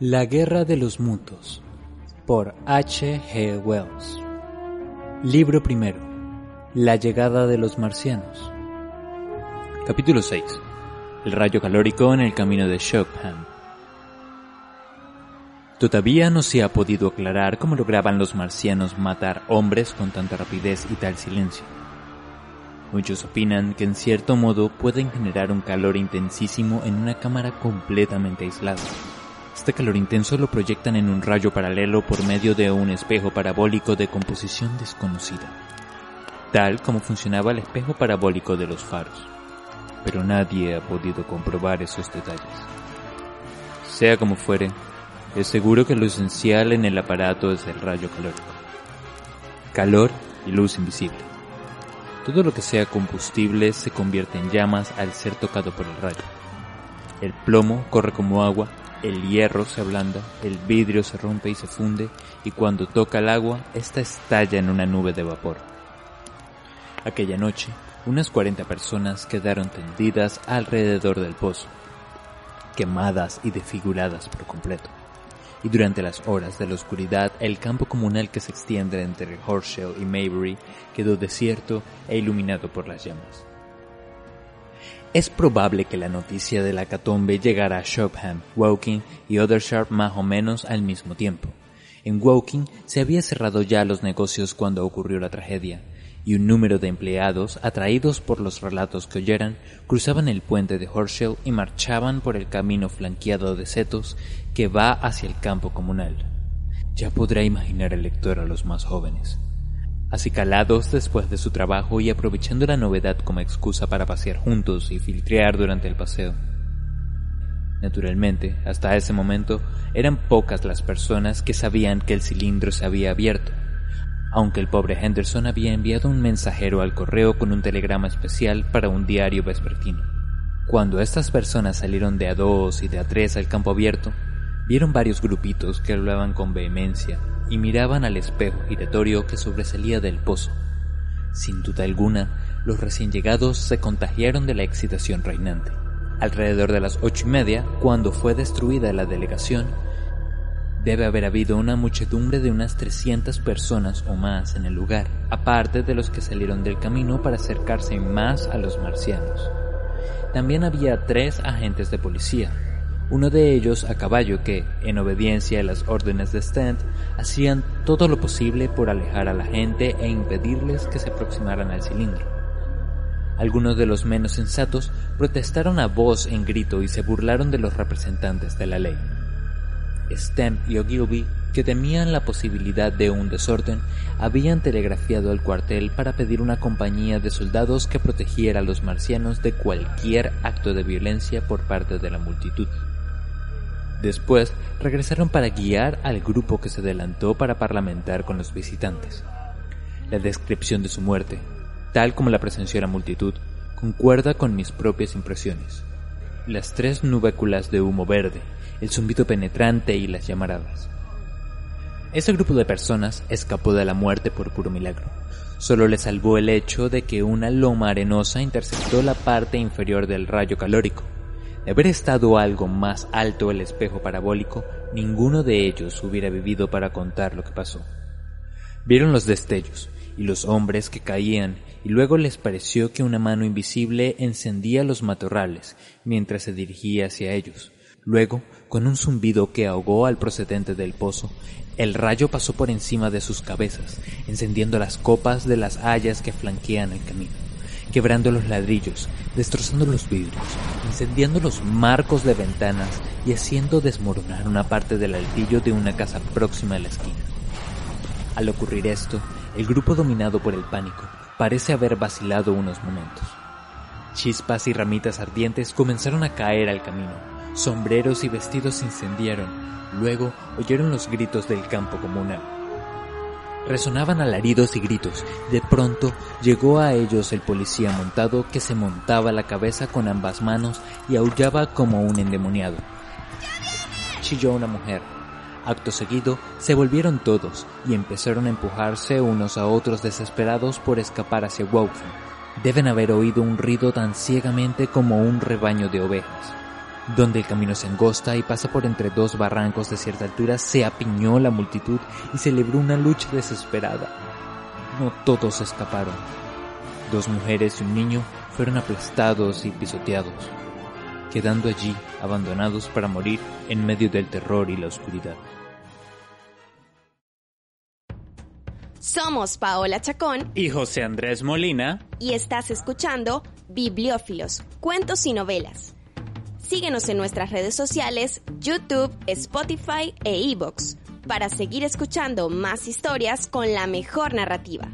La Guerra de los Mutos por H. G. Wells Libro primero La llegada de los marcianos Capítulo 6 El rayo calórico en el camino de Shockham Todavía no se ha podido aclarar cómo lograban los marcianos matar hombres con tanta rapidez y tal silencio. Muchos opinan que en cierto modo pueden generar un calor intensísimo en una cámara completamente aislada. Este calor intenso lo proyectan en un rayo paralelo por medio de un espejo parabólico de composición desconocida, tal como funcionaba el espejo parabólico de los faros. Pero nadie ha podido comprobar esos detalles. Sea como fuere, es seguro que lo esencial en el aparato es el rayo calórico. Calor y luz invisible. Todo lo que sea combustible se convierte en llamas al ser tocado por el rayo. El plomo corre como agua, el hierro se ablanda, el vidrio se rompe y se funde, y cuando toca el agua, ésta estalla en una nube de vapor. Aquella noche, unas 40 personas quedaron tendidas alrededor del pozo, quemadas y desfiguradas por completo y durante las horas de la oscuridad el campo comunal que se extiende entre Horshell y Maybury quedó desierto e iluminado por las llamas. Es probable que la noticia de la catombe llegara a Shopham, Woking y Ottersharp más o menos al mismo tiempo. En Woking se había cerrado ya los negocios cuando ocurrió la tragedia, y un número de empleados, atraídos por los relatos que oyeran, cruzaban el puente de Horshell y marchaban por el camino flanqueado de setos que va hacia el campo comunal. Ya podrá imaginar el lector a los más jóvenes. Acicalados después de su trabajo y aprovechando la novedad como excusa para pasear juntos y filtrear durante el paseo. Naturalmente, hasta ese momento, eran pocas las personas que sabían que el cilindro se había abierto aunque el pobre Henderson había enviado un mensajero al correo con un telegrama especial para un diario vespertino. Cuando estas personas salieron de a dos y de a tres al campo abierto, vieron varios grupitos que hablaban con vehemencia y miraban al espejo giratorio que sobresalía del pozo. Sin duda alguna, los recién llegados se contagiaron de la excitación reinante. Alrededor de las ocho y media, cuando fue destruida la delegación, Debe haber habido una muchedumbre de unas 300 personas o más en el lugar, aparte de los que salieron del camino para acercarse más a los marcianos. También había tres agentes de policía, uno de ellos a caballo que, en obediencia a las órdenes de Stent, hacían todo lo posible por alejar a la gente e impedirles que se aproximaran al cilindro. Algunos de los menos sensatos protestaron a voz en grito y se burlaron de los representantes de la ley. Stem y Ogilvy, que temían la posibilidad de un desorden, habían telegrafiado al cuartel para pedir una compañía de soldados que protegiera a los marcianos de cualquier acto de violencia por parte de la multitud. Después regresaron para guiar al grupo que se adelantó para parlamentar con los visitantes. La descripción de su muerte, tal como la presenció la multitud, concuerda con mis propias impresiones. Las tres nubéculas de humo verde, el zumbido penetrante y las llamaradas. Ese grupo de personas escapó de la muerte por puro milagro. Solo le salvó el hecho de que una loma arenosa interceptó la parte inferior del rayo calórico. De haber estado algo más alto el espejo parabólico, ninguno de ellos hubiera vivido para contar lo que pasó. Vieron los destellos y los hombres que caían y luego les pareció que una mano invisible encendía los matorrales mientras se dirigía hacia ellos. Luego, con un zumbido que ahogó al procedente del pozo, el rayo pasó por encima de sus cabezas, encendiendo las copas de las hayas que flanquean el camino, quebrando los ladrillos, destrozando los vidrios, incendiando los marcos de ventanas y haciendo desmoronar una parte del altillo de una casa próxima a la esquina. Al ocurrir esto, el grupo dominado por el pánico parece haber vacilado unos momentos. Chispas y ramitas ardientes comenzaron a caer al camino, Sombreros y vestidos se incendiaron. Luego oyeron los gritos del campo comunal. Resonaban alaridos y gritos. De pronto llegó a ellos el policía montado que se montaba la cabeza con ambas manos y aullaba como un endemoniado. Chilló una mujer. Acto seguido se volvieron todos y empezaron a empujarse unos a otros desesperados por escapar hacia Woking. Deben haber oído un ruido tan ciegamente como un rebaño de ovejas. Donde el camino se angosta y pasa por entre dos barrancos de cierta altura, se apiñó la multitud y celebró una lucha desesperada. No todos escaparon. Dos mujeres y un niño fueron aplastados y pisoteados, quedando allí abandonados para morir en medio del terror y la oscuridad. Somos Paola Chacón y José Andrés Molina y estás escuchando Bibliófilos, Cuentos y Novelas. Síguenos en nuestras redes sociales, YouTube, Spotify e iBox para seguir escuchando más historias con la mejor narrativa.